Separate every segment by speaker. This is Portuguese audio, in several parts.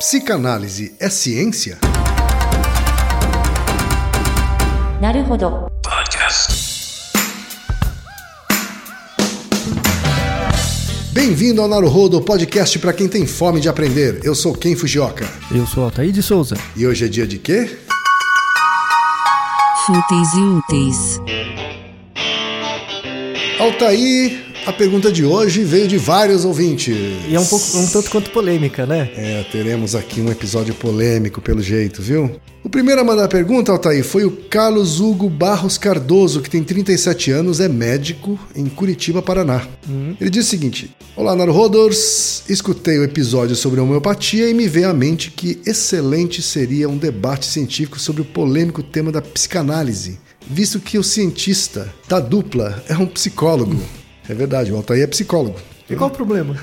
Speaker 1: Psicanálise é ciência?
Speaker 2: Naruhodo. Podcast.
Speaker 1: Bem-vindo ao Naruhodo, podcast para quem tem fome de aprender. Eu sou Ken Fujioka.
Speaker 3: Eu sou Altair de Souza.
Speaker 1: E hoje é dia de quê?
Speaker 2: Fúteis e úteis.
Speaker 1: Altair, a pergunta de hoje veio de vários ouvintes.
Speaker 3: E é um pouco um tanto quanto polêmica, né?
Speaker 1: É, teremos aqui um episódio polêmico pelo jeito, viu? O primeiro a mandar a pergunta, Altair, foi o Carlos Hugo Barros Cardoso, que tem 37 anos, é médico em Curitiba, Paraná. Ele diz o seguinte: Olá, Naruhodors, escutei o episódio sobre homeopatia e me veio à mente que excelente seria um debate científico sobre o polêmico tema da psicanálise, visto que o cientista da dupla é um psicólogo. É verdade, o Altair é psicólogo.
Speaker 3: E qual o problema?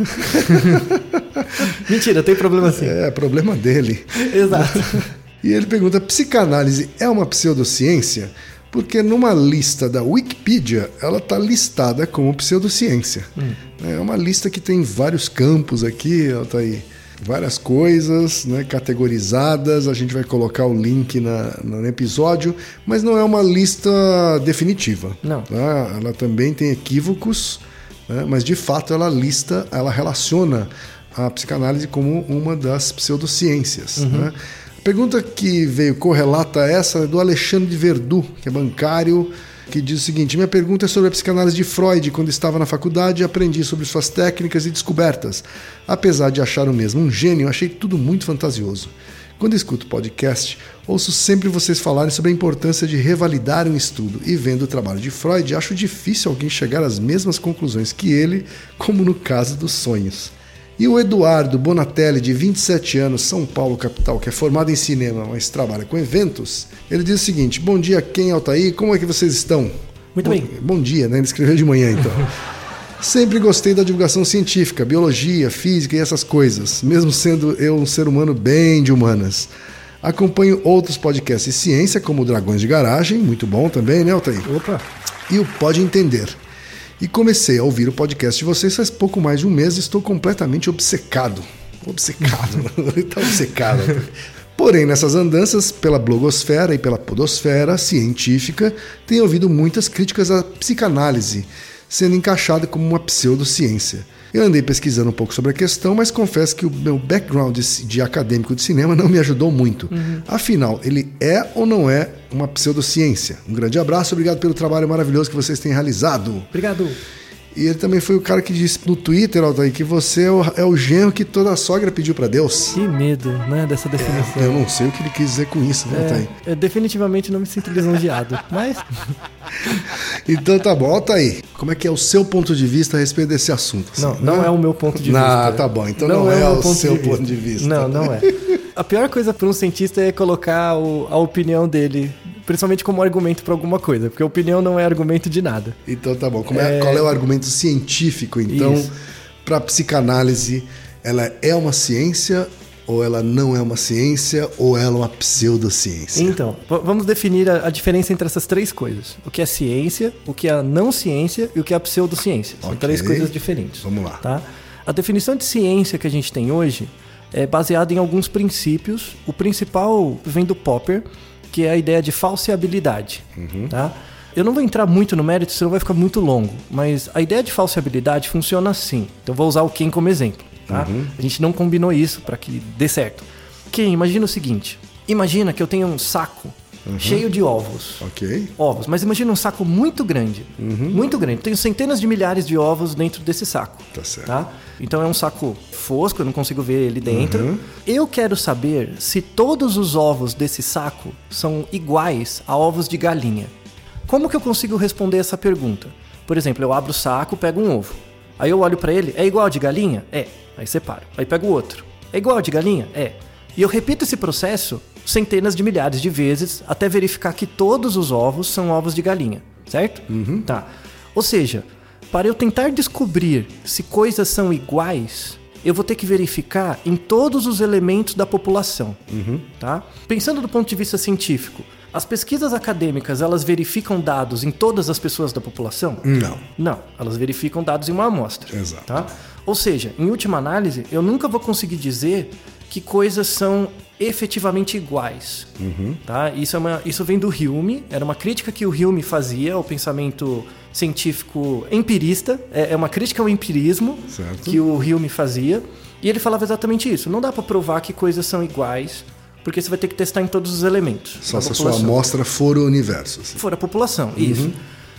Speaker 3: Mentira, tem problema sim.
Speaker 1: É, problema dele.
Speaker 3: Exato.
Speaker 1: E ele pergunta: psicanálise é uma pseudociência? Porque numa lista da Wikipedia ela está listada como pseudociência. É uma lista que tem vários campos aqui, tá aí. Várias coisas né, categorizadas, a gente vai colocar o link na, no episódio, mas não é uma lista definitiva.
Speaker 3: Não.
Speaker 1: tá? Ela também tem equívocos, né, mas de fato ela lista, ela relaciona a psicanálise como uma das pseudociências. Né? A pergunta que veio correlata a essa é do Alexandre Verdu, que é bancário, que diz o seguinte: Minha pergunta é sobre a psicanálise de Freud. Quando estava na faculdade, aprendi sobre suas técnicas e descobertas. Apesar de achar o mesmo um gênio, achei tudo muito fantasioso. Quando escuto podcast, ouço sempre vocês falarem sobre a importância de revalidar um estudo, e vendo o trabalho de Freud, acho difícil alguém chegar às mesmas conclusões que ele, como no caso dos sonhos. E o Eduardo Bonatelli, de 27 anos, São Paulo, capital, que é formado em cinema, mas trabalha com eventos, ele diz o seguinte: Bom dia, quem Altair, como é que vocês estão?
Speaker 3: Muito
Speaker 1: bom,
Speaker 3: bem.
Speaker 1: Bom dia, né? Ele escreveu de manhã, então. Sempre gostei da divulgação científica, biologia, física e essas coisas, mesmo sendo eu um ser humano bem de humanas. Acompanho outros podcasts de ciência, como o Dragões de Garagem, muito bom também, né, Altair?
Speaker 3: Opa.
Speaker 1: e o Pode Entender. E comecei a ouvir o podcast de vocês faz pouco mais de um mês e estou completamente obcecado. Obcecado, está obcecado. Porém, nessas andanças pela blogosfera e pela podosfera científica, tenho ouvido muitas críticas à psicanálise, sendo encaixada como uma pseudociência. Eu andei pesquisando um pouco sobre a questão, mas confesso que o meu background de, de acadêmico de cinema não me ajudou muito. Afinal, ele é ou não é uma pseudociência? Um grande abraço, obrigado pelo trabalho maravilhoso que vocês têm realizado.
Speaker 3: Obrigado.
Speaker 1: E ele também foi o cara que disse no Twitter, Altair, que você é o, é o genro que toda sogra pediu para Deus.
Speaker 3: Que medo, né, dessa definição.
Speaker 1: Eu não sei o que ele quis dizer com isso, né, Altair?
Speaker 3: É, eu definitivamente não me sinto lisonjeado, mas
Speaker 1: Então tá bom, Altair. Como é que é o seu ponto de vista a respeito desse assunto?
Speaker 3: não,
Speaker 1: assim,
Speaker 3: não
Speaker 1: né?
Speaker 3: é o meu ponto de
Speaker 1: Não,
Speaker 3: vista.
Speaker 1: tá bom. Então não, é,
Speaker 3: meu
Speaker 1: o seu ponto de vista.
Speaker 3: Não, não é. A pior coisa para um cientista é colocar o- a opinião dele, principalmente como argumento para alguma coisa, porque a opinião não é argumento de nada.
Speaker 1: Então tá bom. Como é- Qual é o argumento científico, então, para psicanálise? Ela é uma ciência ou ela não é uma ciência ou ela é uma pseudociência?
Speaker 3: Então, vamos definir a, a diferença entre essas três coisas: o que é ciência, o que é a não ciência e o que é a pseudociência. São
Speaker 1: Ok.
Speaker 3: três coisas diferentes.
Speaker 1: Vamos lá.
Speaker 3: Tá? A definição de ciência que a gente tem hoje é baseada em alguns princípios. O principal vem do Popper, que é a ideia de falseabilidade. Tá? Eu não vou entrar muito no mérito, senão vai ficar muito longo. Mas a ideia de falseabilidade funciona assim. Então, eu vou usar o Ken como exemplo. Tá? A gente não combinou isso para que dê certo. Ken, imagina o seguinte: imagina que eu tenho um saco cheio de ovos
Speaker 1: Ok.
Speaker 3: ovos, mas imagina um saco muito grande. Muito grande. Tenho centenas de milhares de ovos dentro desse saco.
Speaker 1: Tá certo.
Speaker 3: Tá? Então é um saco fosco, eu não consigo ver ele dentro. Eu quero saber se todos os ovos desse saco são iguais a ovos de galinha. Como que eu consigo responder essa pergunta? Por exemplo, eu abro o saco, pego um ovo. Aí eu olho pra ele, é igual de galinha? É. Aí separo. Aí pego o outro. É igual de galinha? É. E eu repito esse processo centenas de milhares de vezes até verificar que todos os ovos são ovos de galinha, certo? Tá. Ou seja, para eu tentar descobrir se coisas são iguais, eu vou ter que verificar em todos os elementos da população, tá? Pensando do ponto de vista científico, as pesquisas acadêmicas elas verificam dados em todas as pessoas da população?
Speaker 1: Não.
Speaker 3: Não, elas verificam dados em uma amostra.
Speaker 1: Exato.
Speaker 3: Tá? Ou seja, em última análise, eu nunca vou conseguir dizer que coisas são efetivamente iguais. Tá? Isso, é uma, isso vem do Hume, era uma crítica que o Hume fazia ao pensamento científico empirista, é, é uma crítica ao empirismo
Speaker 1: Certo.
Speaker 3: que o Hume fazia, e ele falava exatamente isso. Não dá para provar que coisas são iguais, porque você vai ter que testar em todos os elementos.
Speaker 1: Só se a sua amostra for o universo. assim.
Speaker 3: for a população. Isso.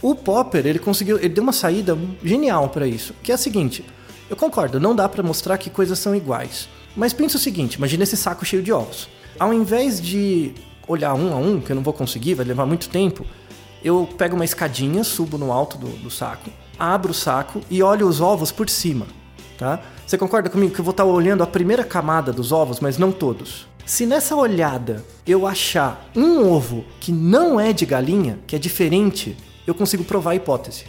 Speaker 3: O Popper, ele conseguiu, ele deu uma saída genial para isso, que é a seguinte: eu concordo, não dá para mostrar que coisas são iguais. Mas pensa o seguinte, imagina esse saco cheio de ovos. Ao invés de olhar um a um, que eu não vou conseguir, vai levar muito tempo, eu pego uma escadinha, subo no alto do, do saco, abro o saco e olho os ovos por cima, tá? Você concorda comigo que eu vou estar olhando a primeira camada dos ovos, mas não todos? Se nessa olhada eu achar um ovo que não é de galinha, que é diferente, eu consigo provar a hipótese.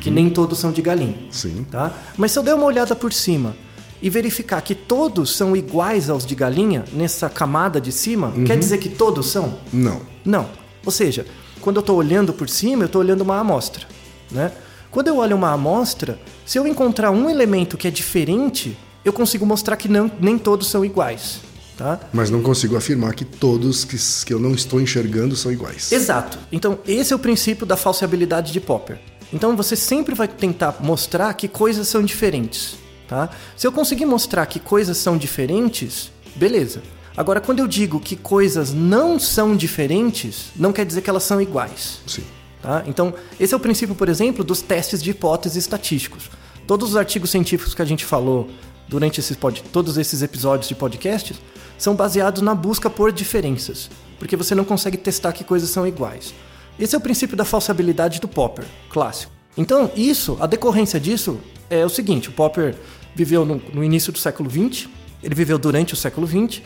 Speaker 3: Que nem todos são de galinha.
Speaker 1: Sim.
Speaker 3: Tá? Mas se eu der uma olhada por cima e verificar que todos são iguais aos de galinha, nessa camada de cima, quer dizer que todos são?
Speaker 1: Não.
Speaker 3: Não. Ou seja, quando eu estou olhando por cima, eu estou olhando uma amostra. Né? Quando eu olho uma amostra, se eu encontrar um elemento que é diferente, eu consigo mostrar que não, nem todos são iguais. Tá?
Speaker 1: Mas não consigo afirmar que todos que, que eu não estou enxergando são iguais.
Speaker 3: Exato. Então, esse é o princípio da falseabilidade de Popper. Então, você sempre vai tentar mostrar que coisas são diferentes. Tá? Se eu conseguir mostrar que coisas são diferentes, beleza. Agora, quando eu digo que coisas não são diferentes, não quer dizer que elas são iguais.
Speaker 1: Sim.
Speaker 3: Tá? Então, esse é o princípio, por exemplo, dos testes de hipóteses estatísticos. Todos os artigos científicos que a gente falou durante esses pod... todos esses episódios de podcasts são baseados na busca por diferenças, porque você não consegue testar que coisas são iguais. Esse é o princípio da falsabilidade do Popper, clássico. Então, isso, a decorrência disso é o seguinte: o Popper viveu no, no início do século XX, ele viveu durante o século XX,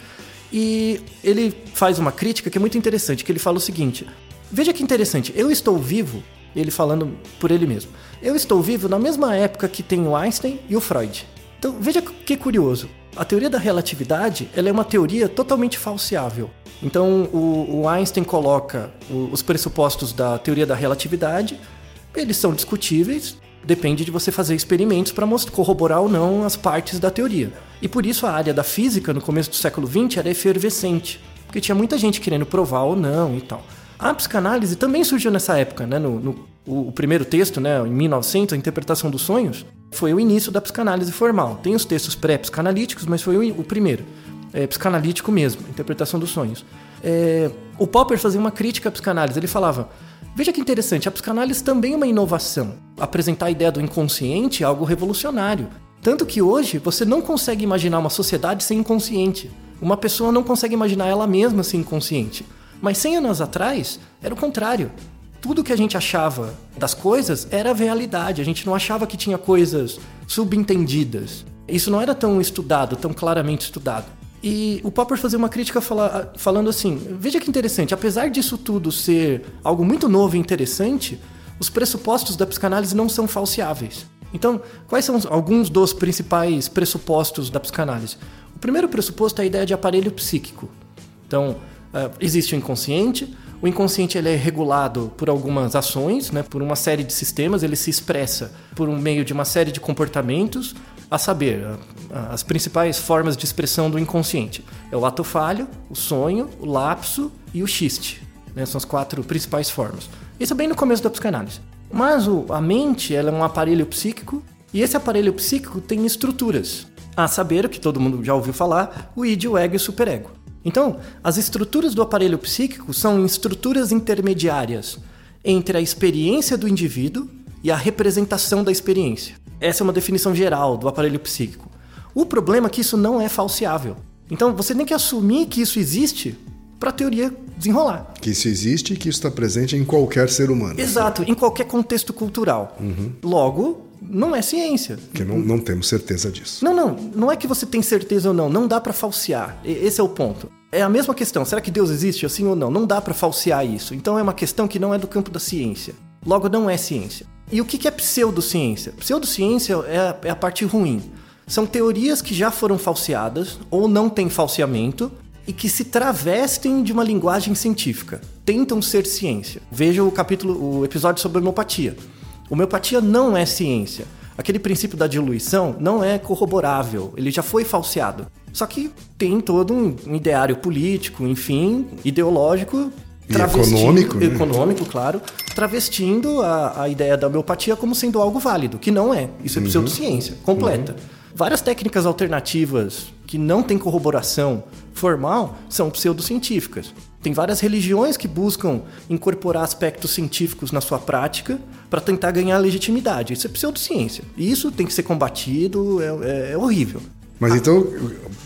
Speaker 3: e ele faz uma crítica que é muito interessante, que ele fala o seguinte: veja que interessante, eu estou vivo, ele falando por ele mesmo, eu estou vivo na mesma época que tem o Einstein e o Freud. Então veja que curioso, a teoria da relatividade ela é uma teoria totalmente falseável. Então o, o Einstein coloca o- os pressupostos da teoria da relatividade, eles são discutíveis, depende de você fazer experimentos para corroborar ou não as partes da teoria. E por isso a área da física no começo do século XX era efervescente, porque tinha muita gente querendo provar ou não e tal. A psicanálise também surgiu nessa época, né? No, no- o, o primeiro texto, né, em 1900, a interpretação dos sonhos, foi o início da psicanálise formal. Tem os textos pré-psicanalíticos, mas foi o, o primeiro. É, psicanalítico mesmo, interpretação dos sonhos. É, o Popper fazia uma crítica à psicanálise. Ele falava: Veja que interessante, a psicanálise também é uma inovação. Apresentar a ideia do inconsciente é algo revolucionário. Tanto que hoje você não consegue imaginar uma sociedade sem inconsciente. Uma pessoa não consegue imaginar ela mesma sem inconsciente. Mas 100 anos atrás, era o contrário. Tudo que a gente achava das coisas era realidade. A gente não achava que tinha coisas subentendidas. Isso não era tão estudado, tão claramente estudado. E o Popper fazia uma crítica fala- falando assim: veja que interessante, apesar disso tudo ser algo muito novo e interessante, os pressupostos da psicanálise não são falseáveis. Então, quais são alguns dos principais pressupostos da psicanálise? O primeiro pressuposto é a ideia de aparelho psíquico. Então, ah, existe o inconsciente. O inconsciente ele é regulado por algumas ações, né, por uma série de sistemas. Ele se expressa por um meio de uma série de comportamentos, a saber, as principais formas de expressão do inconsciente. É o ato falho, o sonho, o lapso e o xiste. né, são as quatro principais formas. Isso é bem no começo da psicanálise. Mas o- a mente ela é um aparelho psíquico e esse aparelho psíquico tem estruturas. A saber, o que todo mundo já ouviu falar, o id, o ego e o superego. Então, as estruturas do aparelho psíquico são estruturas intermediárias entre a experiência do indivíduo e a representação da experiência. Essa é uma definição geral do aparelho psíquico. O problema é que isso não é falseável. Então, você tem que assumir que isso existe para a teoria desenrolar.
Speaker 1: Que isso existe e que isso está presente em qualquer ser humano.
Speaker 3: Exato, em qualquer contexto cultural. Logo, não é ciência.
Speaker 1: Que não, não temos certeza disso.
Speaker 3: Não, não, não é que você tem certeza ou não, não dá pra falsear. Esse é o ponto. É a mesma questão, será que Deus existe assim ou não? Não dá pra falsear isso. Então é uma questão que não é do campo da ciência. Logo não é ciência. E o que que é pseudociência? Pseudociência é a, é a parte ruim. São teorias que já foram falseadas ou não têm falseamento e que se travestem de uma linguagem científica. Tentam ser ciência. Veja o capítulo, o episódio sobre homeopatia. Homeopatia não é ciência. Aquele princípio da diluição não é corroborável, ele já foi falseado. Só que tem todo um ideário político, enfim, ideológico.
Speaker 1: Econômico, né?
Speaker 3: Econômico, claro. Travestindo a, a ideia da homeopatia como sendo algo válido, que não é. Isso é
Speaker 1: Uhum.
Speaker 3: pseudociência, completa. Várias técnicas alternativas que não têm corroboração formal são pseudocientíficas. Tem várias religiões que buscam incorporar aspectos científicos na sua prática para tentar ganhar legitimidade. Isso é pseudociência. E isso tem que ser combatido, é, é- é horrível.
Speaker 1: Mas então,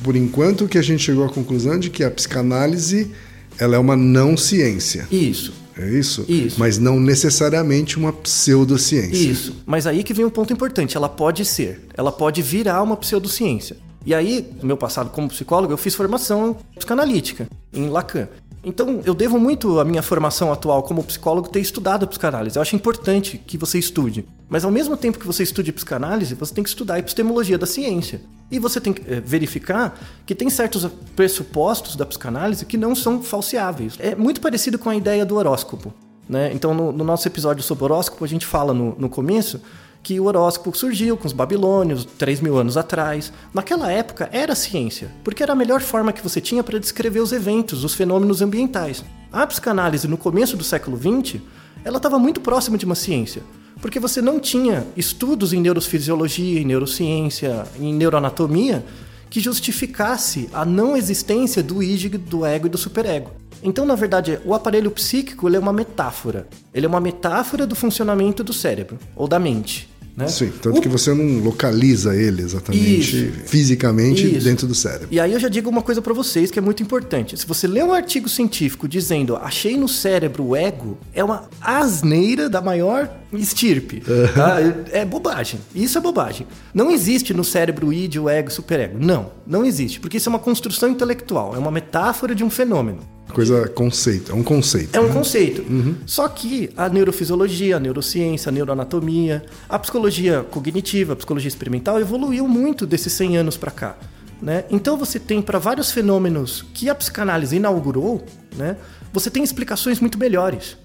Speaker 1: por enquanto que a gente chegou à conclusão de que a psicanálise ela é uma não ciência.
Speaker 3: Isso.
Speaker 1: É isso?
Speaker 3: Isso.
Speaker 1: Mas não necessariamente uma pseudociência.
Speaker 3: Isso. Mas aí que vem um ponto importante. Ela pode ser. Ela pode virar uma pseudociência. E aí, no meu passado como psicólogo, eu fiz formação psicanalítica em Lacan. Então, eu devo muito à minha formação atual como psicólogo ter estudado a psicanálise. Eu acho importante que você estude. Mas ao mesmo tempo que você estude psicanálise, você tem que estudar a epistemologia da ciência. E você tem que eh, verificar que tem certos pressupostos da psicanálise que não são falseáveis. É muito parecido com a ideia do horóscopo. Né? Então, no, no nosso episódio sobre horóscopo, a gente fala no, no começo que o horóscopo surgiu com os babilônios 3 mil anos atrás. Naquela época era ciência, porque era a melhor forma que você tinha para descrever os eventos, os fenômenos ambientais. A psicanálise no começo do século XX, ela estava muito próxima de uma ciência, porque você não tinha estudos em neurofisiologia, em neurociência, em neuroanatomia que justificasse a não existência do id, do ego e do superego. Então, na verdade, o aparelho psíquico ele é uma metáfora. Ele é uma metáfora do funcionamento do cérebro ou da mente. Né?
Speaker 1: Sim, tanto
Speaker 3: O-
Speaker 1: que você não localiza ele exatamente
Speaker 3: Isso.
Speaker 1: fisicamente
Speaker 3: Isso.
Speaker 1: dentro do cérebro.
Speaker 3: E aí eu já digo uma coisa pra vocês que é muito importante. Se você lê um artigo científico dizendo achei no cérebro o ego, é uma asneira da maior estirpe. tá? É bobagem. Isso é bobagem. Não existe no cérebro o id, o ego e o superego. Não, não existe. Porque isso é uma construção intelectual, é uma metáfora de um fenômeno.
Speaker 1: Coisa conceito, é um conceito.
Speaker 3: É um conceito. Só que a neurofisiologia, a neurociência, a neuroanatomia, a psicologia cognitiva, a psicologia experimental evoluiu muito desses 100 anos para cá. Né? Então você tem para vários fenômenos que a psicanálise inaugurou, né? você tem explicações muito melhores.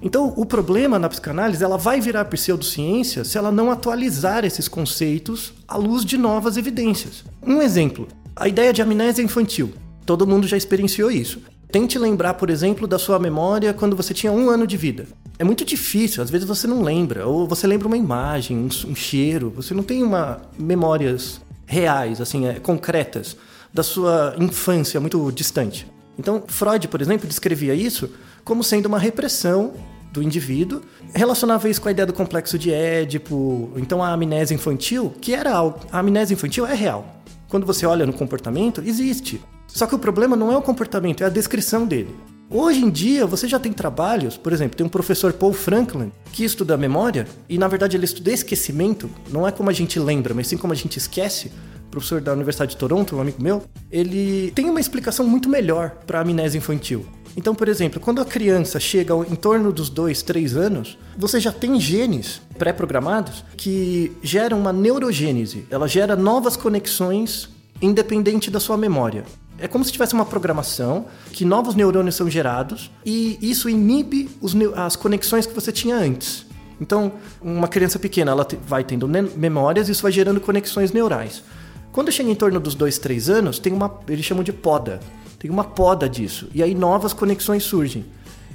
Speaker 3: Então o problema na psicanálise ela vai virar pseudociência se ela não atualizar esses conceitos à luz de novas evidências. Um exemplo, a ideia de amnésia infantil. Todo mundo já experienciou isso. Tente lembrar, por exemplo, da sua memória quando você tinha um ano de vida. É muito difícil, às vezes você não lembra, ou você lembra uma imagem, um, um cheiro, você não tem uma memórias reais, assim, é, concretas da sua infância muito distante. Então, Freud, por exemplo, descrevia isso como sendo uma repressão do indivíduo, relacionava isso com a ideia do complexo de Édipo, então a amnésia infantil, que era algo, a amnésia infantil é real. Quando você olha no comportamento, existe. Só que o problema não é o comportamento, é a descrição dele. Hoje em dia, você já tem trabalhos, por exemplo, tem um professor Paul Franklin que estuda a memória e, na verdade, ele estuda esquecimento, não é como a gente lembra, mas sim como a gente esquece. Professor da Universidade de Toronto, um amigo meu, ele tem uma explicação muito melhor para a amnésia infantil. Então, por exemplo, quando a criança chega em torno dos 2, 3 anos, você já tem genes pré-programados que geram uma neurogênese. Ela gera novas conexões independente da sua memória. É como se tivesse uma programação que novos neurônios são gerados e isso inibe os as conexões que você tinha antes. Então, uma criança pequena ela vai tendo memórias e isso vai gerando conexões neurais. Quando chega em torno dos 2, 3 anos, tem uma, eles chamam de poda. Tem uma poda disso. E aí novas conexões surgem.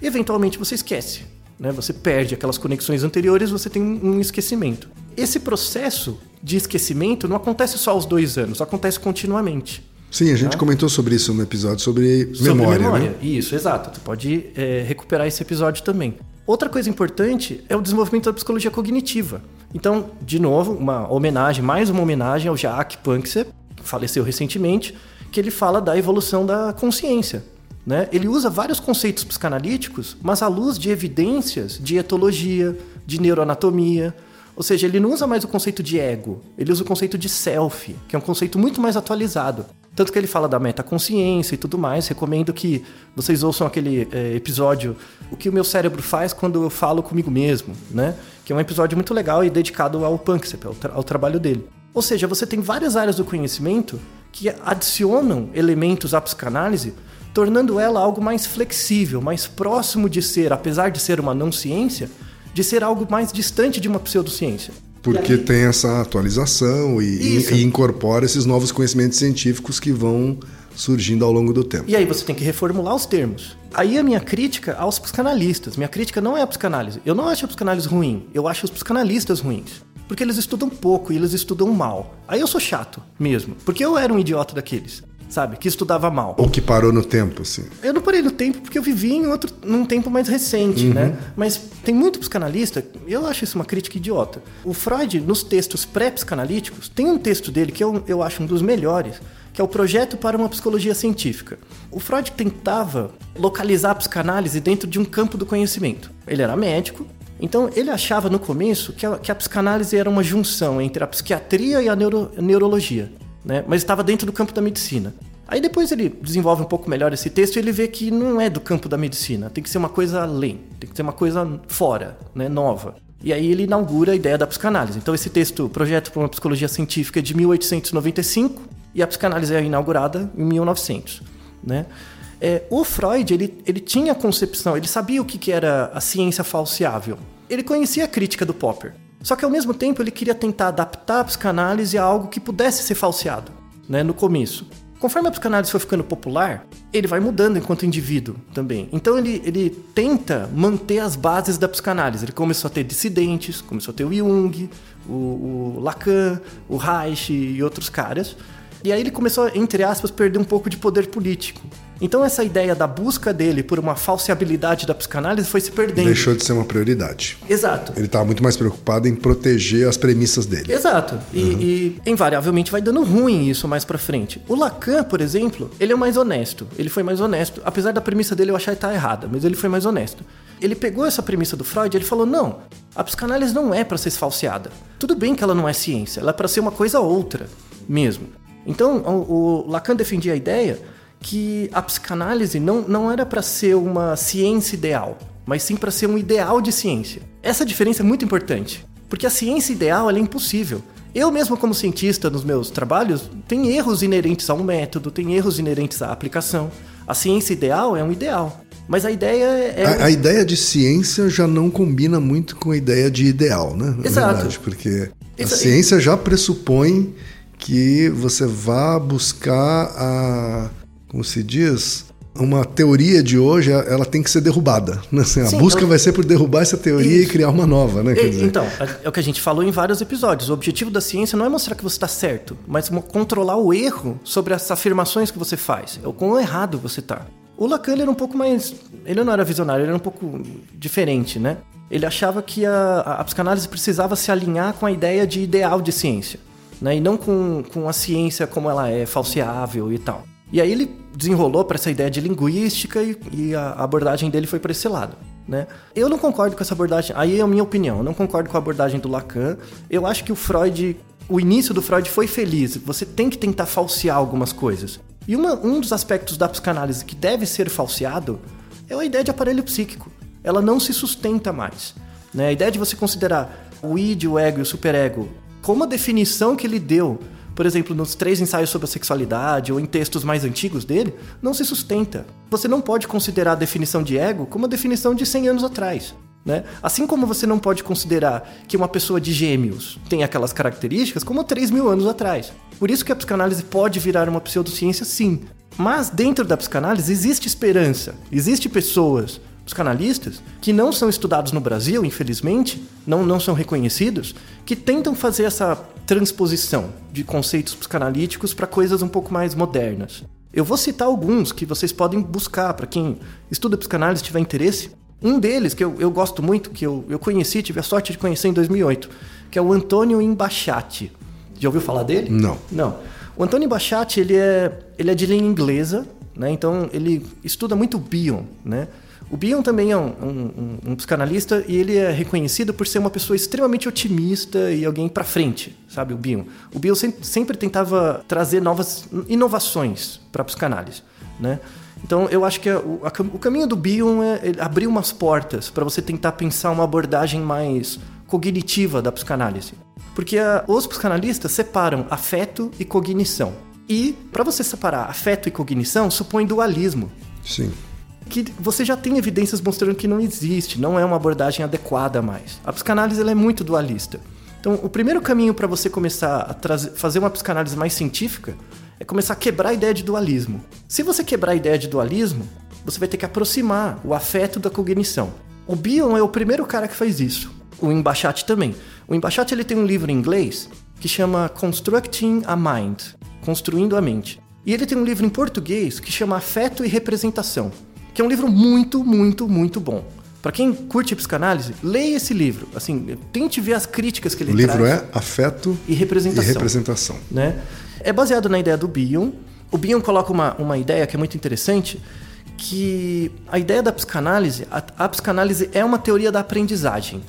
Speaker 3: Eventualmente você esquece. Né? Você perde aquelas conexões anteriores, você tem um esquecimento. Esse processo de esquecimento não acontece só aos dois anos, acontece continuamente.
Speaker 1: Sim, a gente comentou sobre isso no episódio sobre,
Speaker 3: Sobre
Speaker 1: memória, né?
Speaker 3: Isso, exato. Tu pode é, recuperar esse episódio também. Outra coisa importante é o desenvolvimento da psicologia cognitiva. Então, de novo, uma homenagem, mais uma homenagem ao Jacques Panksepp, que faleceu recentemente, que ele fala da evolução da consciência. Né? Ele usa vários conceitos psicanalíticos, mas à luz de evidências de etologia, de neuroanatomia. Ou seja, ele não usa mais o conceito de ego, ele usa o conceito de self, que é um conceito muito mais atualizado. Tanto que ele fala da metaconsciência e tudo mais. Recomendo que vocês ouçam aquele é, episódio O que o meu cérebro faz quando eu falo comigo mesmo, né? Que é um episódio muito legal e dedicado ao Panksepp, ao, tra ao trabalho dele. Ou seja, você tem várias áreas do conhecimento que adicionam elementos à psicanálise, tornando ela algo mais flexível, mais próximo de ser, apesar de ser uma não ciência, de ser algo mais distante de uma pseudociência.
Speaker 1: Porque tem essa atualização e, e incorpora esses novos conhecimentos científicos que vão surgindo ao longo do tempo.
Speaker 3: E aí você tem que reformular os termos. Aí a minha crítica aos psicanalistas. Minha crítica não é a psicanálise. Eu não acho a psicanálise ruim. Eu acho os psicanalistas ruins. Porque eles estudam pouco e eles estudam mal. Aí eu sou chato mesmo. Porque eu era um idiota daqueles, sabe? Que estudava mal.
Speaker 1: Ou que parou no tempo, assim.
Speaker 3: Eu não parei no tempo porque eu vivi em outro, num tempo mais recente, né? Mas tem muito psicanalista, eu acho isso uma crítica idiota. O Freud, nos textos pré-psicanalíticos, tem um texto dele que eu, eu acho um dos melhores, que é o Projeto para uma Psicologia Científica. O Freud tentava localizar a psicanálise dentro de um campo do conhecimento. Ele era médico, então ele achava no começo que a, que a psicanálise era uma junção entre a psiquiatria e a neuro- neurologia, né? Mas estava dentro do campo da medicina. Aí depois ele desenvolve um pouco melhor esse texto e ele vê que não é do campo da medicina, tem que ser uma coisa além, tem que ser uma coisa fora, né, nova. E aí ele inaugura a ideia da psicanálise. Então esse texto, Projeto para uma Psicologia Científica, é de 1895 e a psicanálise é inaugurada em 1900, né? É, o Freud, ele, ele tinha a concepção, ele sabia o que, que era a ciência falseável. Ele conhecia a crítica do Popper. Só que ao mesmo tempo ele queria tentar adaptar a psicanálise a algo que pudesse ser falseado, né, no começo. Conforme a psicanálise foi ficando popular, ele vai mudando enquanto indivíduo também. Então ele, ele tenta manter as bases da psicanálise. Ele começou a ter dissidentes, começou a ter o Jung, o, o Lacan, o Reich e outros caras. E aí ele começou, entre aspas, perder um pouco de poder político. Então essa ideia da busca dele por uma falseabilidade da psicanálise foi se perdendo.
Speaker 1: Deixou de ser uma prioridade.
Speaker 3: Exato.
Speaker 1: Ele estava muito mais preocupado em proteger as premissas dele.
Speaker 3: Exato. E, e, invariavelmente vai dando ruim isso mais pra frente. O Lacan, por exemplo, ele é mais honesto. Ele foi mais honesto. Apesar da premissa dele eu achar que tá errada, mas ele foi mais honesto. Ele pegou essa premissa do Freud e ele falou: não, a psicanálise não é pra ser falseada. Tudo bem que ela não é ciência, ela é pra ser uma coisa outra mesmo. Então, o, o Lacan defendia a ideia que a psicanálise não, não era para ser uma ciência ideal, mas sim para ser um ideal de ciência. Essa diferença é muito importante, porque a ciência ideal é impossível. Eu mesmo como cientista nos meus trabalhos, tem erros inerentes a um método, tem erros inerentes à aplicação. A ciência ideal é um ideal, mas a ideia é...
Speaker 1: A, a ideia de ciência já não combina muito com a ideia de ideal, né? Na
Speaker 3: Exato.
Speaker 1: verdade, porque a
Speaker 3: Isso-
Speaker 1: ciência já pressupõe que você vá buscar a, como se diz, uma teoria de hoje, ela tem que ser derrubada. né? Assim, a
Speaker 3: Sim,
Speaker 1: busca
Speaker 3: ela-
Speaker 1: vai ser por derrubar essa teoria e criar uma nova, né?
Speaker 3: E- Então, é o que a gente falou em vários episódios. O objetivo da ciência não é mostrar que você está certo, mas controlar o erro sobre as afirmações que você faz. É o quão errado você está. O Lacan ele era um pouco mais. Ele não era visionário, ele era um pouco diferente, né? Ele achava que a, a- a psicanálise precisava se alinhar com a ideia de ideal de ciência, né? E não com, com a ciência como ela é, falseável e tal. E aí ele desenrolou para essa ideia de linguística e, e a abordagem dele foi para esse lado. Né? Eu não concordo com essa abordagem, aí é a minha opinião, eu não concordo com a abordagem do Lacan. Eu acho que o Freud, o início do Freud foi feliz. Você tem que tentar falsear algumas coisas. E uma- um dos aspectos da psicanálise que deve ser falseado é a ideia de aparelho psíquico. Ela não se sustenta mais. Né? A ideia de você considerar o id, o ego e o superego como a definição que ele deu por exemplo, nos três ensaios sobre a sexualidade ou em textos mais antigos dele, não se sustenta. Você não pode considerar a definição de ego como a definição de 100 anos atrás. Né? Assim como você não pode considerar que uma pessoa de gêmeos tem aquelas características como 3 mil anos atrás. Por isso que a psicanálise pode virar uma pseudociência, sim. Mas dentro da psicanálise existe esperança. Existem pessoas, psicanalistas, que não são estudados no Brasil, infelizmente, não, não são reconhecidos, que tentam fazer essa transposição de conceitos psicanalíticos para coisas um pouco mais modernas. Eu vou citar alguns que vocês podem buscar para quem estuda psicanálise e tiver interesse. Um deles, que eu, eu gosto muito, que eu, eu conheci, tive a sorte de conhecer em 2008, que é o Antônio Imbachati. Já ouviu falar dele?
Speaker 1: Não.
Speaker 3: Não. O Antônio Imbachati, ele é, ele é de língua inglesa, né? Então ele estuda muito Bion, né? O Bion também é um, um, um, psicanalista e ele é reconhecido por ser uma pessoa extremamente otimista e alguém para frente, sabe? O Bion. O Bion sempre, sempre tentava trazer novas inovações para a psicanálise, né? Então eu acho que a, o, a, o, caminho do Bion é abrir umas portas para você tentar pensar uma abordagem mais cognitiva da psicanálise. Porque a, os psicanalistas separam afeto e cognição. E para você separar afeto e cognição, supõe dualismo.
Speaker 1: Sim.
Speaker 3: Que você já tem evidências mostrando que não existe, não é uma abordagem adequada mais. A psicanálise ela é muito dualista. Então, o primeiro caminho para você começar a trazer, fazer uma psicanálise mais científica é começar a quebrar a ideia de dualismo. Se você quebrar a ideia de dualismo, você vai ter que aproximar o afeto da cognição. O Bion é o primeiro cara que faz isso. O Embachate também. O Embachate ele tem um livro em inglês que chama Constructing a Mind, Construindo a Mente. E ele tem um livro em português que chama Afeto e Representação, que é um livro muito, muito, muito bom. Para quem curte psicanálise, leia esse livro. Assim, tente ver as críticas que ele
Speaker 1: O livro
Speaker 3: traz.
Speaker 1: é Afeto
Speaker 3: E Representação.
Speaker 1: e Representação.
Speaker 3: né? É baseado na ideia do Bion. O Bion coloca uma, uma ideia que é muito interessante, que a ideia da psicanálise, a, a psicanálise é uma teoria da aprendizagem,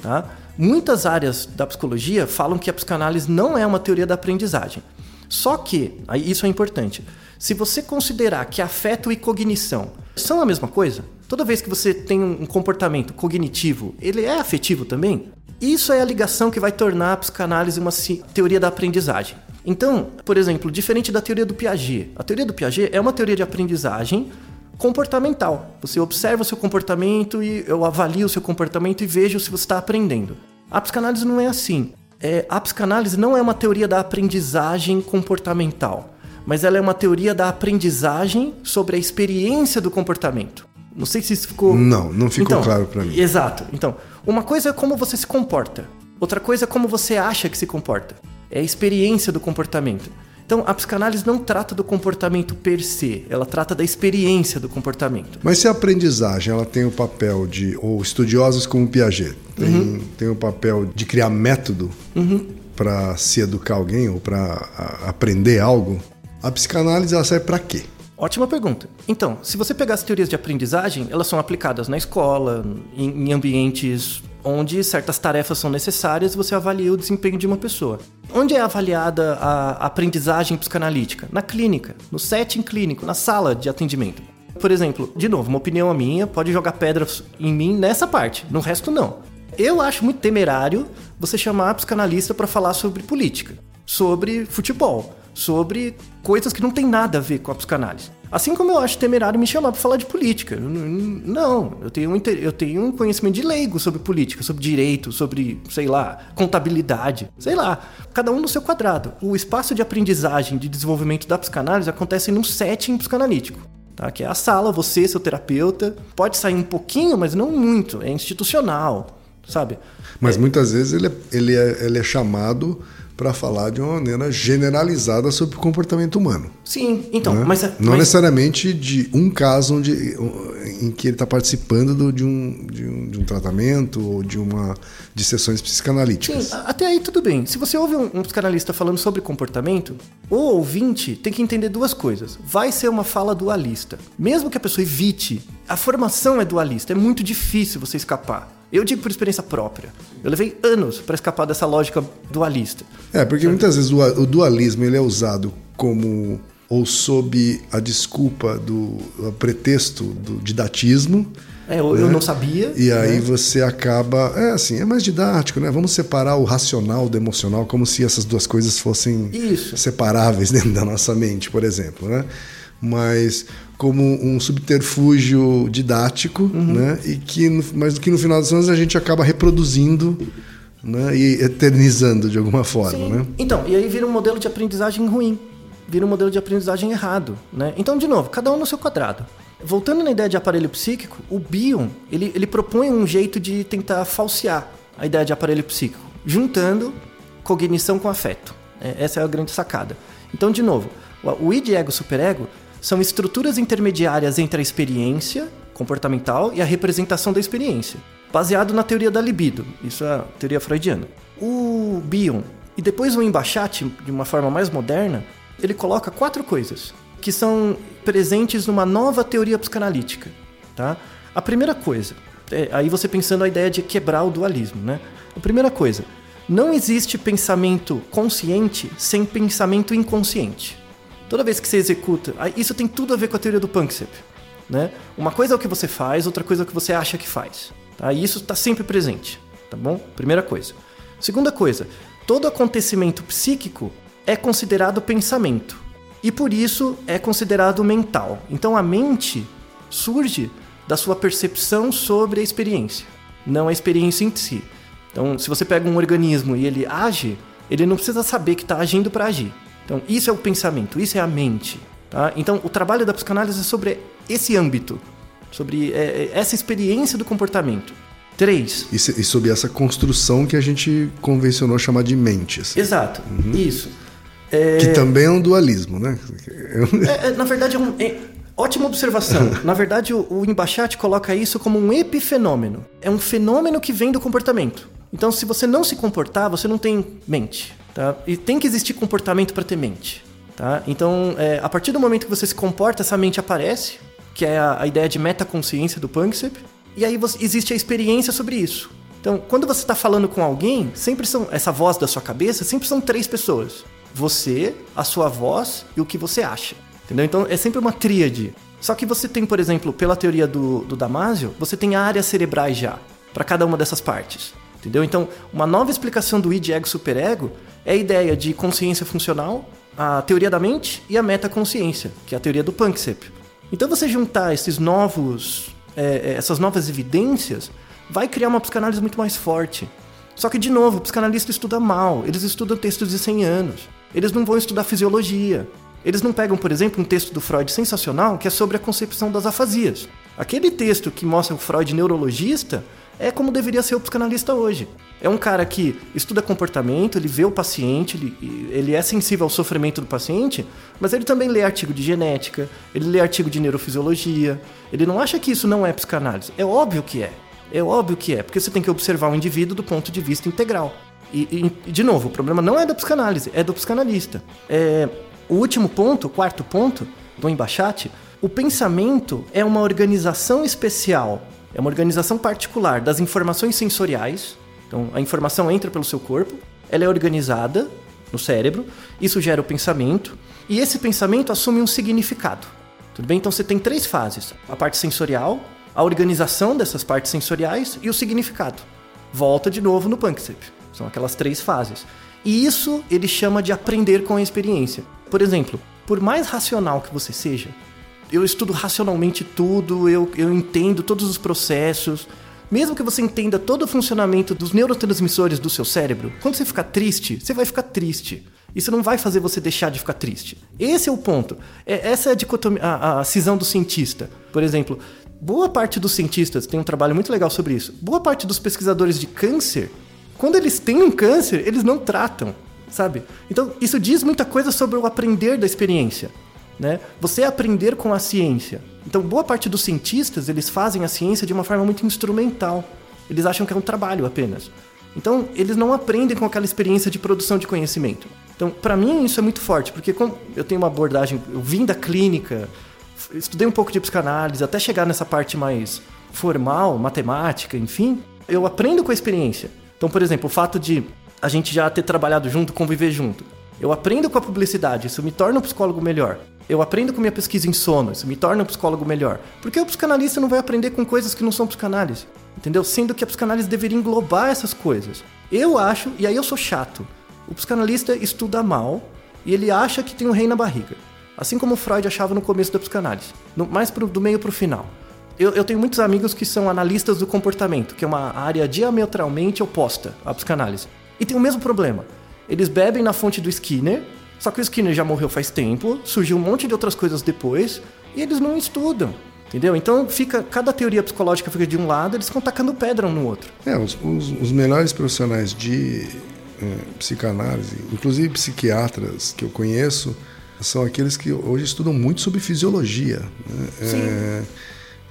Speaker 3: tá? Muitas áreas da psicologia falam que a psicanálise não é uma teoria da aprendizagem. Só que, isso é importante, se você considerar que afeto e cognição são a mesma coisa, toda vez que você tem um comportamento cognitivo, ele é afetivo também, isso é a ligação que vai tornar a psicanálise uma teoria da aprendizagem. Então, por exemplo, diferente da teoria do Piaget. A teoria do Piaget é uma teoria de aprendizagem comportamental. Você observa o seu comportamento e eu avalio o seu comportamento e vejo se você está aprendendo. A psicanálise não é assim. É, a psicanálise não é uma teoria da aprendizagem comportamental, mas ela é uma teoria da aprendizagem sobre a experiência do comportamento. Não sei se isso ficou.
Speaker 1: Não, não ficou claro pra mim.
Speaker 3: Exato. Então, uma coisa é como você se comporta, outra coisa é como você acha que se comporta. É a experiência do comportamento. Então, a psicanálise não trata do comportamento per se, ela trata da experiência do comportamento.
Speaker 1: Mas se a aprendizagem ela tem o papel de, ou estudiosos como Piaget, tem,
Speaker 3: Uhum.
Speaker 1: tem o papel de criar método para se educar alguém ou para aprender algo, a psicanálise ela serve para quê?
Speaker 3: Ótima pergunta. Então, se você pegar as teorias de aprendizagem, elas são aplicadas na escola, em, em ambientes onde certas tarefas são necessárias e você avalia o desempenho de uma pessoa. Onde é avaliada a aprendizagem psicanalítica? Na clínica, no setting clínico, na sala de atendimento. Por exemplo, de novo, uma opinião minha, pode jogar pedras em mim nessa parte, no resto não. Eu acho muito temerário você chamar psicanalista para falar sobre política, sobre futebol, sobre coisas que não tem nada a ver com a psicanálise. Assim como eu acho temerário me chamar para falar de política. Não, eu tenho, um, eu tenho um conhecimento de leigo sobre política, sobre direito, sobre, sei lá, contabilidade, sei lá. Cada um no seu quadrado. O espaço de aprendizagem, de desenvolvimento da psicanálise acontece num setting psicanalítico. Tá? Que é a sala, você, seu terapeuta. Pode sair um pouquinho, mas não muito. É institucional, sabe?
Speaker 1: Mas muitas vezes ele é, ele é, ele é chamado para falar de uma maneira generalizada sobre o comportamento humano.
Speaker 3: Sim, então,
Speaker 1: né?
Speaker 3: mas,
Speaker 1: Não
Speaker 3: mas-
Speaker 1: necessariamente de um caso onde, em que ele está participando do- de, um, de, um, de um tratamento ou de uma de sessões psicanalíticas.
Speaker 3: Sim, até aí tudo bem. Se você ouve um, um psicanalista falando sobre comportamento, o ouvinte tem que entender duas coisas. Vai ser uma fala dualista. Mesmo que a pessoa evite, a formação é dualista. É muito difícil você escapar. Eu digo por experiência própria. Eu levei anos para escapar dessa lógica dualista.
Speaker 1: É, porque muitas vezes o, dualismo ele é usado como ou sob a desculpa do o pretexto do didatismo.
Speaker 3: É, eu, eu não sabia.
Speaker 1: E aí
Speaker 3: né?
Speaker 1: você acaba. É assim, é mais didático, né? Vamos separar o racional do emocional como se essas duas coisas fossem
Speaker 3: Isso.
Speaker 1: separáveis dentro da nossa mente, por exemplo, né? Mas como um subterfúgio didático,
Speaker 3: Uhum.
Speaker 1: né? E que, mas que no final das contas a gente acaba reproduzindo né? e eternizando de alguma forma,
Speaker 3: Sim.
Speaker 1: né?
Speaker 3: Então, e aí vira um modelo de aprendizagem ruim. Vira um modelo de aprendizagem errado, né? Então, de novo, cada um no seu quadrado. Voltando na ideia de aparelho psíquico, o Bion, ele, ele propõe um jeito de tentar falsear a ideia de aparelho psíquico, juntando cognição com afeto. É, essa é a grande sacada. Então, de novo, o o id, ego, superego são estruturas intermediárias entre a experiência comportamental e a representação da experiência, baseado na teoria da libido. Isso é a teoria freudiana. O Bion e depois o Embachate, de uma forma mais moderna, ele coloca quatro coisas que são presentes numa nova teoria psicanalítica. Tá? A primeira coisa, é, aí você pensando a ideia de quebrar o dualismo. Né? A primeira coisa, não existe pensamento consciente sem pensamento inconsciente. Toda vez que você executa, isso tem tudo a ver com a teoria do Panksepp. Né? Uma coisa é o que você faz, outra coisa é o que você acha que faz. Tá? E isso está sempre presente. Tá bom? Primeira coisa. Segunda coisa, todo acontecimento psíquico é considerado pensamento. E por isso é considerado mental. Então a mente surge da sua percepção sobre a experiência, não a experiência em si. Então, se você pega um organismo e ele age, ele não precisa saber que está agindo para agir. Então, isso é o pensamento, isso é a mente. Tá? Então, o trabalho da psicanálise é sobre esse âmbito, sobre é, essa experiência do comportamento. Três.
Speaker 1: E, e sob essa construção que a gente convencionou chamar de mentes.
Speaker 3: Exato,
Speaker 1: Uhum.
Speaker 3: isso. É,
Speaker 1: Que também é um dualismo, né?
Speaker 3: é, é, na verdade, é um. é- ótima observação. Na verdade, o, o Embachate coloca isso como um epifenômeno. É um fenômeno que vem do comportamento. Então, se você não se comportar, você não tem mente. Tá? E tem que existir comportamento para ter mente. Tá? Então, é, a partir do momento que você se comporta, essa mente aparece, que é a, a ideia de metaconsciência do Panksepp, e aí você- existe a experiência sobre isso. Então, quando você está falando com alguém, sempre são essa voz da sua cabeça, sempre são três pessoas: você, a sua voz e o que você acha. Entendeu? Então, é sempre uma tríade. Só que você tem, por exemplo, pela teoria do, do Damasio, você tem áreas cerebrais já para cada uma dessas partes. Entendeu? Então, uma nova explicação do id, ego, superego é a ideia de consciência funcional, a teoria da mente e a metaconsciência, que é a teoria do Panksepp. Então, você juntar esses novos, é, é, essas novas evidências vai criar uma psicanálise muito mais forte. Só que, de novo, o psicanalista estuda mal, eles estudam textos de 100 anos, eles não vão estudar fisiologia. Eles não pegam, por exemplo, um texto do Freud sensacional que é sobre a concepção das afasias. Aquele texto que mostra o Freud neurologista é como deveria ser o psicanalista hoje. É um cara que estuda comportamento, ele vê o paciente, ele, ele é sensível ao sofrimento do paciente, mas ele também lê artigo de genética, ele lê artigo de neurofisiologia. Ele não acha que isso não é psicanálise. É óbvio que é. É óbvio que é, porque você tem que observar o indivíduo do ponto de vista integral. E, e, de novo, o problema não é da psicanálise, é do psicanalista. É, o último ponto, o quarto ponto do Embachate, o pensamento é uma organização especial, é uma organização particular das informações sensoriais. Então, a informação entra pelo seu corpo, ela é organizada no cérebro, isso gera o pensamento, e esse pensamento assume um significado. Tudo bem? Então você tem três fases: a parte sensorial, a organização dessas partes sensoriais e o significado. Volta de novo no Panksepp. São aquelas três fases. E isso ele chama de aprender com a experiência. Por exemplo, por mais racional que você seja, eu estudo racionalmente tudo, eu, eu entendo todos os processos. Mesmo que você entenda todo o funcionamento dos neurotransmissores do seu cérebro, quando você ficar triste, você vai ficar triste. Isso não vai fazer você deixar de ficar triste. Esse é o ponto. É, essa é a, dicotomia, a, a cisão do cientista. Por exemplo, boa parte dos cientistas tem um trabalho muito legal sobre isso. Boa parte dos pesquisadores de câncer, quando eles têm um câncer, eles não tratam, sabe? Então, isso diz muita coisa sobre o aprender da experiência. Né? Você aprender com a ciência. Então, boa parte dos cientistas, eles fazem a ciência de uma forma muito instrumental. Eles acham que é um trabalho apenas. Então, eles não aprendem com aquela experiência de produção de conhecimento. Então, para mim, isso é muito forte, porque eu tenho uma abordagem, eu vim da clínica, estudei um pouco de psicanálise, até chegar nessa parte mais formal, matemática, enfim, eu aprendo com a experiência. Então, por exemplo, o fato de a gente já ter trabalhado junto, conviver junto. Eu aprendo com a publicidade, isso me torna um psicólogo melhor. Eu aprendo com minha pesquisa em sono, isso me torna um psicólogo melhor. Porque o psicanalista não vai aprender com coisas que não são psicanálise, entendeu? Sendo que a psicanálise deveria englobar essas coisas. Eu acho, e aí eu sou chato, o psicanalista estuda mal e ele acha que tem um rei na barriga. Assim como Freud achava no começo da psicanálise, no, mais pro, do meio pro final. Eu, eu tenho muitos amigos que são analistas do comportamento, que é uma área diametralmente oposta à psicanálise. E tem o mesmo problema. Eles bebem na fonte do Skinner, só que o Skinner já morreu faz tempo, surgiu um monte de outras coisas depois, e eles não estudam. Entendeu? Então fica. Cada teoria psicológica fica de um lado, eles ficam tacando pedra um no outro.
Speaker 1: É, os, os, os melhores profissionais de é, psicanálise, inclusive psiquiatras que eu conheço, são aqueles que hoje estudam muito sobre fisiologia. Né? É,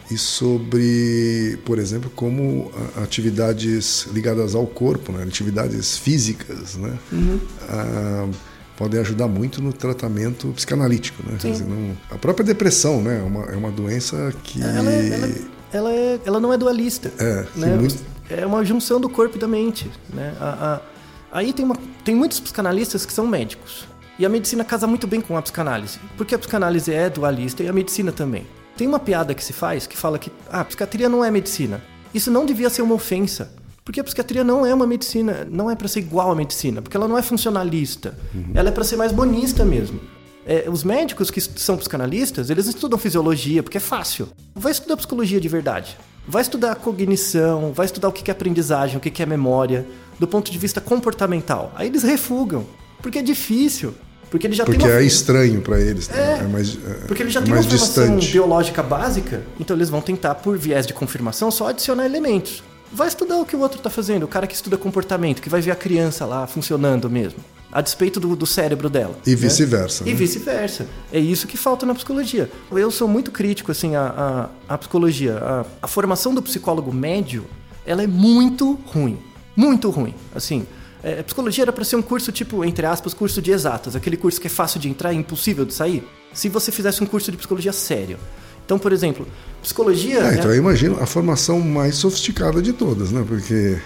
Speaker 1: e sobre, por exemplo, como atividades ligadas ao corpo, né? atividades físicas, né? Uhum. Ah, podem ajudar muito no tratamento psicanalítico. Né? Dizer, não, a própria depressão né? é, uma, é uma doença que.
Speaker 3: Ela, é, ela, ela, é, ela não é dualista.
Speaker 1: É,
Speaker 3: né?
Speaker 1: muito...
Speaker 3: é uma junção do corpo e da mente. Né? A, a, aí tem, uma, tem muitos psicanalistas que são médicos. E a medicina casa muito bem com a psicanálise, porque a psicanálise é dualista e a medicina também. Tem uma piada que se faz que fala que ah, a psiquiatria não é medicina. Isso não devia ser uma ofensa, porque a psiquiatria não é uma medicina, não é para ser igual à medicina, porque ela não é funcionalista. Uhum. Ela é para ser mais bonista mesmo. É, os médicos que são psicanalistas, eles estudam fisiologia, porque é fácil. Vai estudar psicologia de verdade. vai estudar cognição, vai estudar o que é aprendizagem, o que é memória, do ponto de vista comportamental. Aí eles refugam, porque é difícil. Porque ele já
Speaker 1: Porque
Speaker 3: tem uma...
Speaker 1: é estranho para eles, né?
Speaker 3: É,
Speaker 1: é mais, é,
Speaker 3: Porque ele já
Speaker 1: é
Speaker 3: tem uma formação
Speaker 1: distante.
Speaker 3: biológica básica, então eles vão tentar, por viés de confirmação, só adicionar elementos. Vai estudar o que o outro está fazendo, o cara que estuda comportamento, que vai ver a criança lá funcionando mesmo, a despeito do, do cérebro dela.
Speaker 1: E
Speaker 3: né?
Speaker 1: vice-versa.
Speaker 3: E
Speaker 1: né?
Speaker 3: vice-versa. É isso que falta na psicologia. Eu sou muito crítico assim à, à, à psicologia. A, a formação do psicólogo médio, ela é muito ruim, muito ruim. Assim, é, psicologia era para ser um curso tipo, entre aspas, curso de exatas, aquele curso que é fácil de entrar e impossível de sair. Se você fizesse um curso de psicologia sério. Então, por exemplo, psicologia.
Speaker 1: É,
Speaker 3: é-
Speaker 1: então eu imagino a formação mais sofisticada de todas, né? Porque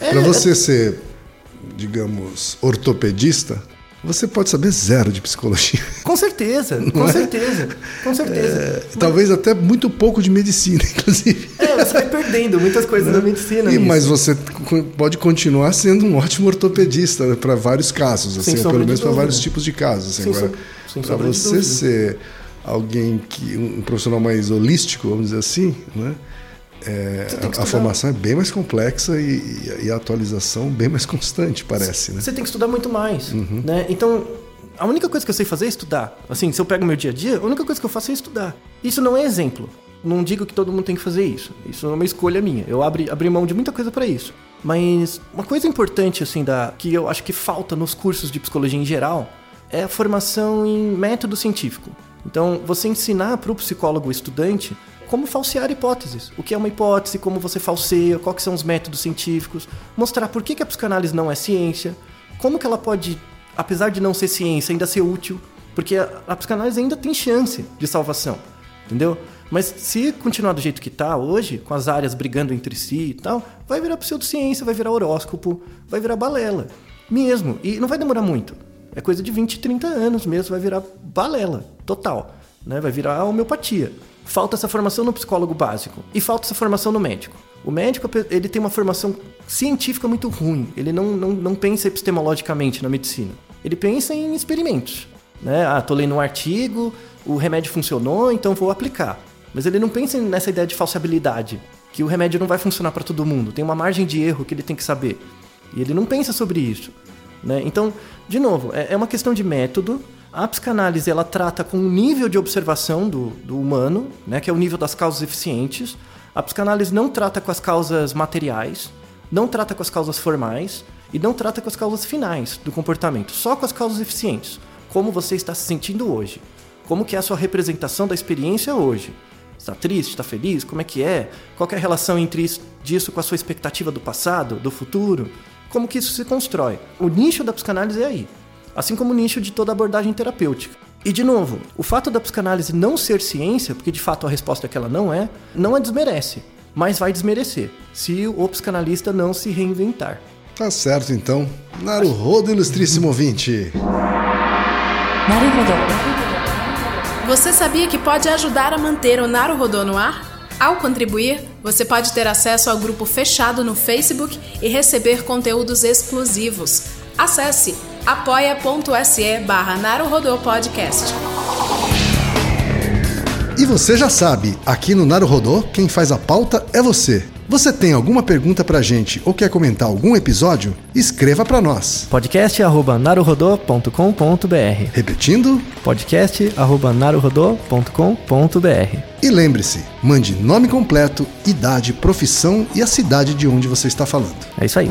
Speaker 3: É,
Speaker 1: para você ser, digamos, ortopedista, você pode saber zero de psicologia.
Speaker 3: Com certeza,
Speaker 1: é?
Speaker 3: com certeza, com certeza.
Speaker 1: Talvez até muito pouco de medicina, inclusive.
Speaker 3: É, você vai perdendo muitas coisas da medicina.
Speaker 1: E,
Speaker 3: nisso.
Speaker 1: mas você pode continuar sendo um ótimo ortopedista né, para vários casos, assim, pelo menos para vários tipos de casos. Assim, agora, para você ser alguém que um profissional mais holístico, vamos dizer assim, né? É, a, a formação é bem mais complexa e, e- e a atualização bem mais constante, parece, né?
Speaker 3: Você tem que estudar muito mais,
Speaker 1: Uhum.
Speaker 3: né? Então, a única coisa que eu sei fazer é estudar. Assim, se eu pego meu dia a dia, a única coisa que eu faço é estudar. Isso não é exemplo. Não digo que todo mundo tem que fazer isso. Isso é uma escolha minha. Eu abri, abri mão de muita coisa para isso. Mas uma coisa importante, assim, da, que eu acho que falta nos cursos de psicologia em geral é a formação em método científico. Então, você ensinar para o psicólogo estudante como falsear hipóteses. O que é uma hipótese, como você falseia, quais são os métodos científicos, mostrar por que, que a psicanálise não é ciência, como que ela pode, apesar de não ser ciência, ainda ser útil, porque a, a psicanálise ainda tem chance de salvação, entendeu? Mas se continuar do jeito que está hoje, com as áreas brigando entre si e tal, vai virar pseudociência, vai virar horóscopo, vai virar balela. Mesmo. E não vai demorar muito. É coisa de 20, 30 anos mesmo, vai virar balela, total. Né? Vai virar homeopatia. Falta essa formação no psicólogo básico e falta essa formação no médico. O médico ele tem uma formação científica muito ruim. Ele não, não, não pensa epistemologicamente na medicina. Ele pensa em experimentos. Né? Ah, tô lendo um artigo, o remédio funcionou, então vou aplicar. Mas ele não pensa nessa ideia de falsibilidade, que o remédio não vai funcionar para todo mundo. Tem uma margem de erro que ele tem que saber. E ele não pensa sobre isso. Né? Então, de novo, é, é uma questão de método. A psicanálise ela trata com um nível de observação do, do humano, né, que é o nível das causas eficientes. A psicanálise não trata com as causas materiais, não trata com as causas formais e não trata com as causas finais do comportamento, só com as causas eficientes. Como você está se sentindo hoje? Como que é a sua representação da experiência hoje? Está triste? Está feliz? Como é que é? Qual é a relação entre isso, disso com a sua expectativa do passado, do futuro? Como que isso se constrói? O nicho da psicanálise é aí, assim como o nicho de toda abordagem terapêutica. E de novo, o fato da psicanálise não ser ciência, porque de fato a resposta é que ela não é, não a desmerece, mas vai desmerecer se o psicanalista não se reinventar.
Speaker 1: Tá certo então. Naruhodo, ilustríssimo ouvinte.
Speaker 2: Naruhodo.
Speaker 4: Você sabia que pode ajudar a manter o Naruhodo no ar? Ao contribuir, você pode ter acesso ao grupo fechado no Facebook e receber conteúdos exclusivos. Acesse apoia.se barra Podcast.
Speaker 1: E você já sabe, aqui no Naruhodô, quem faz a pauta é você. Você tem alguma pergunta pra gente ou quer comentar algum episódio? Escreva pra nós.
Speaker 3: podcast@naruhodô.com.br.
Speaker 1: Repetindo,
Speaker 3: podcast@naruhodô.com.br.
Speaker 1: e lembre-se, mande nome completo, idade, profissão e a cidade de onde você está falando.
Speaker 3: É isso aí.